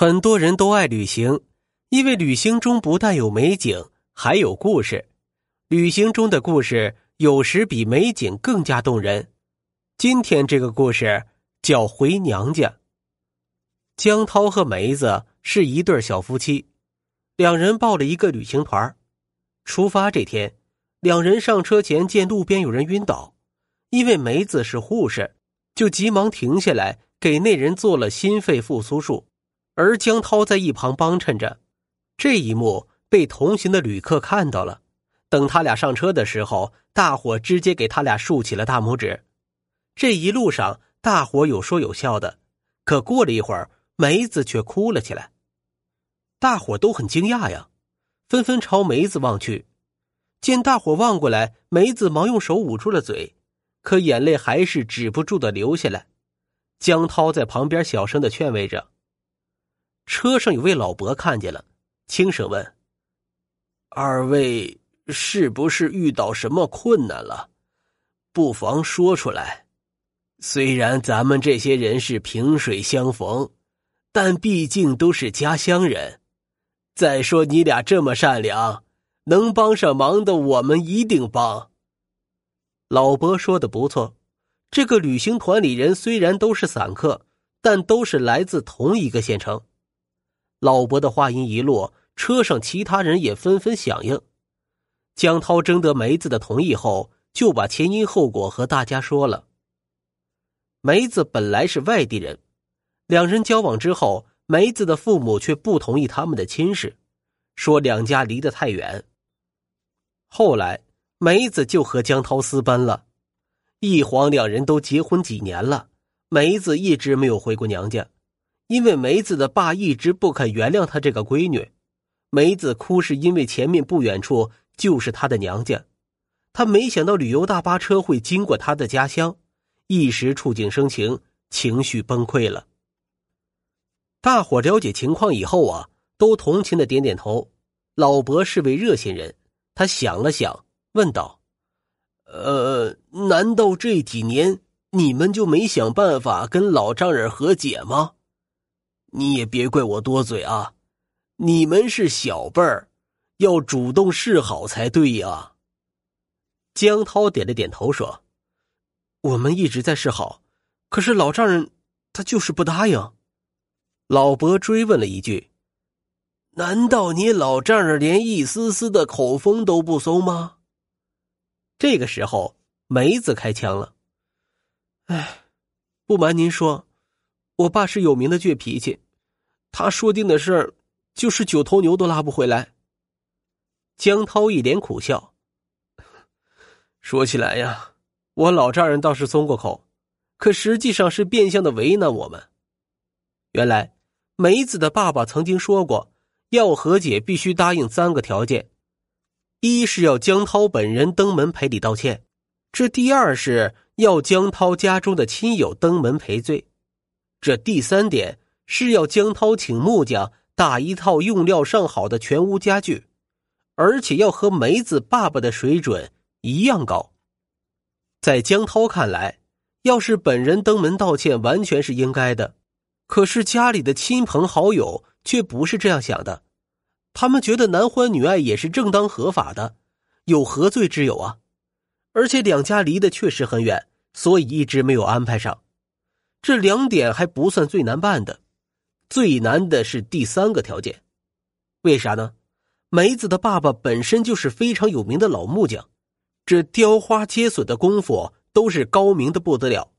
很多人都爱旅行，因为旅行中不但有美景，还有故事。旅行中的故事有时比美景更加动人。今天这个故事叫《回娘家》。江涛和梅子是一对小夫妻，两人报了一个旅行团。出发这天，两人上车前见路边有人晕倒，因为梅子是护士，就急忙停下来给那人做了心肺复苏术。而江涛在一旁帮衬着，这一幕被同行的旅客看到了。等他俩上车的时候，大伙直接给他俩竖起了大拇指。这一路上，大伙有说有笑的。可过了一会儿，梅子却哭了起来。大伙都很惊讶呀，纷纷朝梅子望去。见大伙望过来，梅子忙用手捂住了嘴，可眼泪还是止不住的流下来。江涛在旁边小声的劝慰着。车上有位老伯看见了，轻声问：“二位是不是遇到什么困难了？不妨说出来。虽然咱们这些人是萍水相逢，但毕竟都是家乡人。再说你俩这么善良，能帮上忙的，我们一定帮。”老伯说的不错，这个旅行团里人虽然都是散客，但都是来自同一个县城。老伯的话音一落，车上其他人也纷纷响应。江涛征得梅子的同意后，就把前因后果和大家说了。梅子本来是外地人，两人交往之后，梅子的父母却不同意他们的亲事，说两家离得太远。后来，梅子就和江涛私奔了。一晃，两人都结婚几年了，梅子一直没有回过娘家。因为梅子的爸一直不肯原谅她这个闺女，梅子哭是因为前面不远处就是她的娘家，她没想到旅游大巴车会经过她的家乡，一时触景生情，情绪崩溃了。大伙了解情况以后啊，都同情的点点头。老伯是位热心人，他想了想，问道：“呃，难道这几年你们就没想办法跟老丈人和解吗？”你也别怪我多嘴啊，你们是小辈儿，要主动示好才对呀。江涛点了点头说：“我们一直在示好，可是老丈人他就是不答应。”老伯追问了一句：“难道你老丈人连一丝丝的口风都不松吗？”这个时候，梅子开枪了：“哎，不瞒您说。”我爸是有名的倔脾气，他说定的事儿，就是九头牛都拉不回来。江涛一脸苦笑，说起来呀，我老丈人倒是松过口，可实际上是变相的为难我们。原来梅子的爸爸曾经说过，要和解必须答应三个条件：一是要江涛本人登门赔礼道歉；这第二是要江涛家中的亲友登门赔罪。这第三点是要江涛请木匠打一套用料上好的全屋家具，而且要和梅子爸爸的水准一样高。在江涛看来，要是本人登门道歉，完全是应该的。可是家里的亲朋好友却不是这样想的，他们觉得男欢女爱也是正当合法的，有何罪之有啊？而且两家离得确实很远，所以一直没有安排上。这两点还不算最难办的，最难的是第三个条件。为啥呢？梅子的爸爸本身就是非常有名的老木匠，这雕花接榫的功夫都是高明的不得了，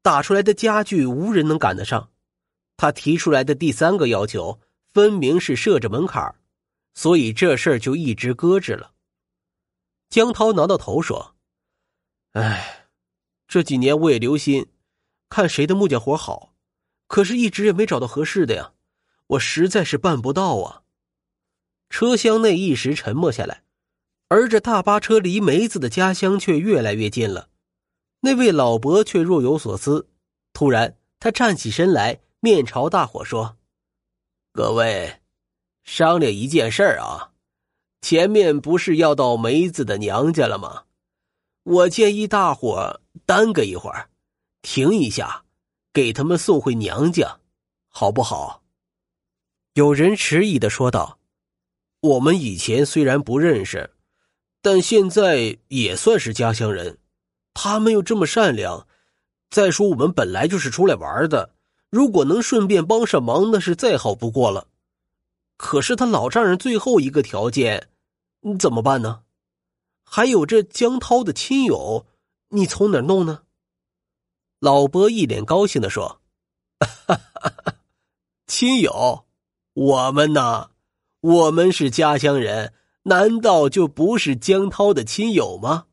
打出来的家具无人能赶得上。他提出来的第三个要求，分明是设置门槛所以这事儿就一直搁置了。江涛挠挠头说：“哎，这几年我也留心。”看谁的木匠活好，可是一直也没找到合适的呀，我实在是办不到啊。车厢内一时沉默下来，而这大巴车离梅子的家乡却越来越近了。那位老伯却若有所思，突然他站起身来，面朝大伙说：“各位，商量一件事儿啊，前面不是要到梅子的娘家了吗？我建议大伙耽搁一会儿。”停一下，给他们送回娘家，好不好？有人迟疑的说道：“我们以前虽然不认识，但现在也算是家乡人。他们又这么善良，再说我们本来就是出来玩的，如果能顺便帮上忙，那是再好不过了。可是他老丈人最后一个条件，你怎么办呢？还有这江涛的亲友，你从哪弄呢？”老伯一脸高兴的说：“亲友，我们呢？我们是家乡人，难道就不是江涛的亲友吗？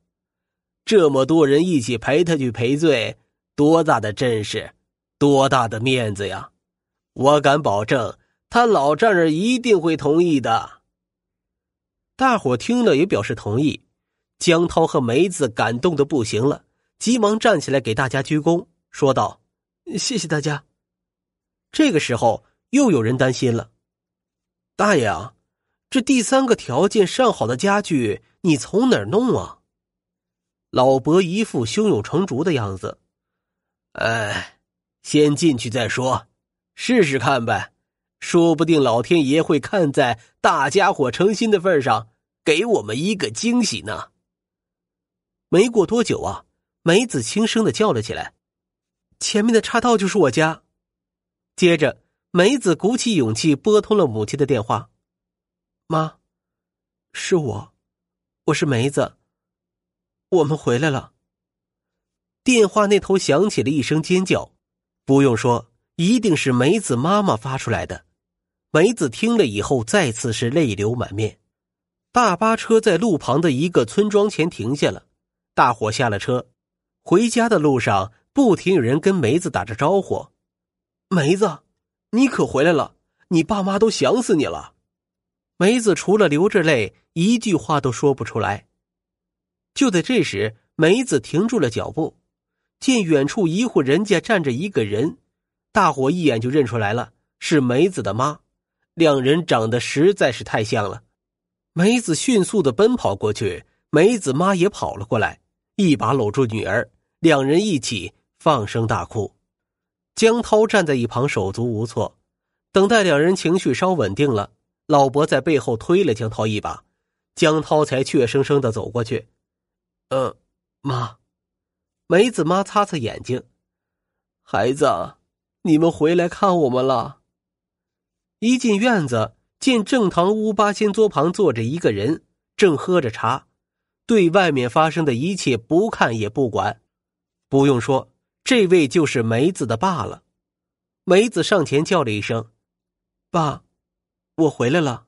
这么多人一起陪他去赔罪，多大的阵势，多大的面子呀！我敢保证，他老丈人一定会同意的。”大伙听了也表示同意。江涛和梅子感动的不行了。急忙站起来给大家鞠躬，说道：“谢谢大家。”这个时候，又有人担心了：“大爷啊，这第三个条件上好的家具，你从哪儿弄啊？”老伯一副胸有成竹的样子：“哎，先进去再说，试试看呗，说不定老天爷会看在大家伙诚心的份上，给我们一个惊喜呢。”没过多久啊。梅子轻声的叫了起来：“前面的岔道就是我家。”接着，梅子鼓起勇气拨通了母亲的电话：“妈，是我，我是梅子，我们回来了。”电话那头响起了一声尖叫，不用说，一定是梅子妈妈发出来的。梅子听了以后，再次是泪流满面。大巴车在路旁的一个村庄前停下了，大伙下了车。回家的路上，不停有人跟梅子打着招呼：“梅子，你可回来了！你爸妈都想死你了。”梅子除了流着泪，一句话都说不出来。就在这时，梅子停住了脚步，见远处一户人家站着一个人，大伙一眼就认出来了，是梅子的妈。两人长得实在是太像了。梅子迅速的奔跑过去，梅子妈也跑了过来，一把搂住女儿。两人一起放声大哭，江涛站在一旁手足无措。等待两人情绪稍稳定了，老伯在背后推了江涛一把，江涛才怯生生的走过去。“嗯，妈。”梅子妈擦擦眼睛，“孩子，你们回来看我们了。”一进院子，见正堂屋八仙桌旁坐着一个人，正喝着茶，对外面发生的一切不看也不管。不用说，这位就是梅子的爸了。梅子上前叫了一声：“爸，我回来了。”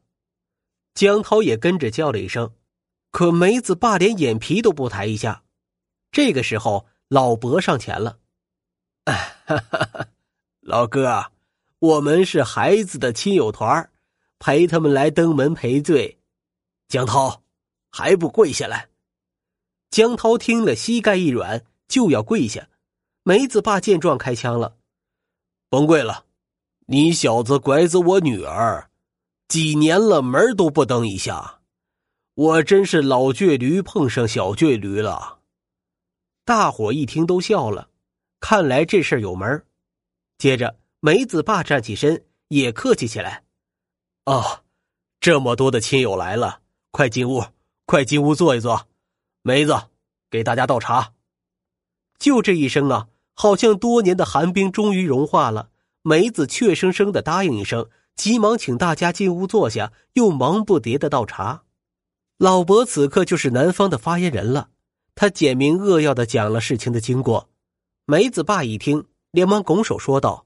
江涛也跟着叫了一声，可梅子爸连眼皮都不抬一下。这个时候，老伯上前了：“哎老哥，我们是孩子的亲友团，陪他们来登门赔罪。”江涛还不跪下来？江涛听了，膝盖一软。就要跪下，梅子爸见状开枪了，甭跪了，你小子拐走我女儿，几年了门都不登一下，我真是老倔驴碰上小倔驴了。大伙一听都笑了，看来这事有门。接着梅子爸站起身也客气起来，哦，这么多的亲友来了，快进屋，快进屋坐一坐，梅子给大家倒茶。就这一声啊，好像多年的寒冰终于融化了。梅子怯生生的答应一声，急忙请大家进屋坐下，又忙不迭的倒茶。老伯此刻就是南方的发言人了，他简明扼要的讲了事情的经过。梅子爸一听，连忙拱手说道：“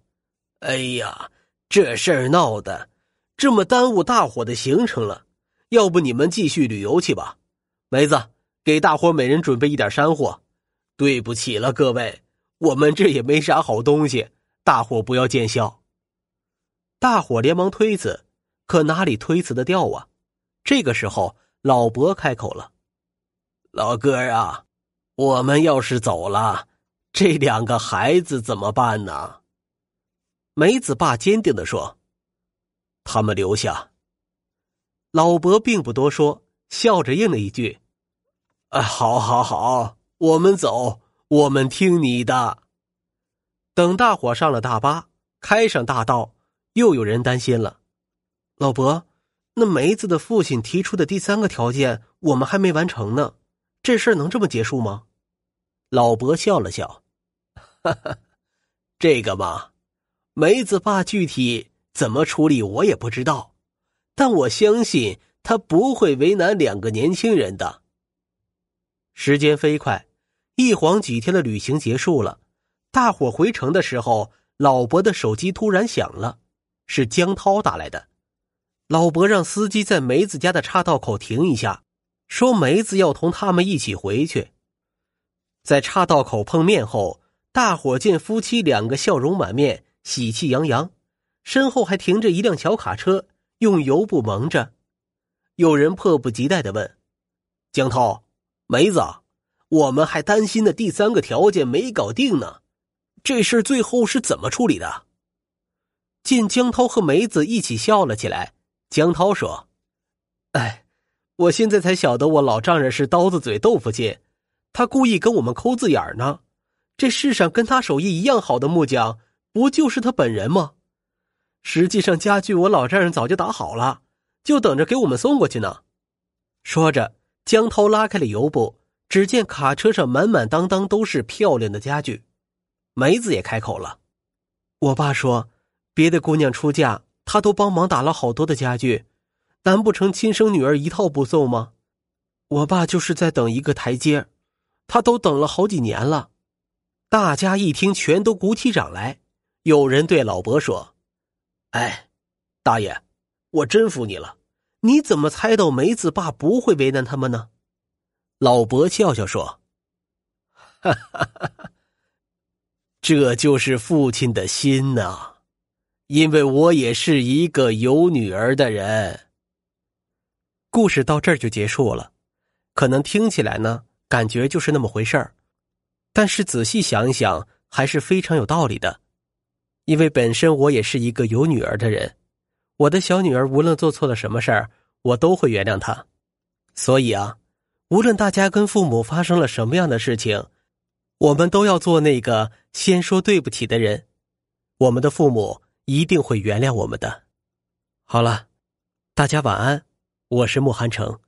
哎呀，这事儿闹的，这么耽误大伙的行程了。要不你们继续旅游去吧。梅子，给大伙每人准备一点山货。”对不起了，各位，我们这也没啥好东西，大伙不要见笑。大伙连忙推辞，可哪里推辞的掉啊？这个时候，老伯开口了：“老哥啊，我们要是走了，这两个孩子怎么办呢？”梅子爸坚定的说：“他们留下。”老伯并不多说，笑着应了一句：“啊，好，好，好。”我们走，我们听你的。等大伙上了大巴，开上大道，又有人担心了：老伯，那梅子的父亲提出的第三个条件，我们还没完成呢，这事儿能这么结束吗？老伯笑了笑，哈哈，这个嘛，梅子爸具体怎么处理我也不知道，但我相信他不会为难两个年轻人的。时间飞快，一晃几天的旅行结束了，大伙回城的时候，老伯的手机突然响了，是江涛打来的。老伯让司机在梅子家的岔道口停一下，说梅子要同他们一起回去。在岔道口碰面后，大伙见夫妻两个笑容满面、喜气洋洋，身后还停着一辆小卡车，用油布蒙着。有人迫不及待的问：“江涛，梅子，我们还担心的第三个条件没搞定呢，这事最后是怎么处理的？”见江涛和梅子一起笑了起来。江涛说：“哎，我现在才晓得我老丈人是刀子嘴豆腐心，他故意跟我们抠字眼呢。这世上跟他手艺一样好的木匠，不就是他本人吗？实际上家具我老丈人早就打好了，就等着给我们送过去呢。”说着，江涛拉开了油布，只见卡车上满满当当都是漂亮的家具。梅子也开口了：“我爸说，别的姑娘出嫁。”他都帮忙打了好多的家具，难不成亲生女儿一套不送吗？我爸就是在等一个台阶，他都等了好几年了。大家一听，全都鼓起掌来。有人对老伯说：“哎，大爷，我真服你了，你怎么猜到梅子爸不会为难他们呢？”老伯笑笑说：“哈哈哈哈，这就是父亲的心呐。”因为我也是一个有女儿的人。故事到这儿就结束了，可能听起来呢，感觉就是那么回事儿，但是仔细想一想，还是非常有道理的。因为本身我也是一个有女儿的人，我的小女儿无论做错了什么事儿，我都会原谅她。所以啊，无论大家跟父母发生了什么样的事情，我们都要做那个先说对不起的人。我们的父母。一定会原谅我们的。好了，大家晚安，我是慕寒城。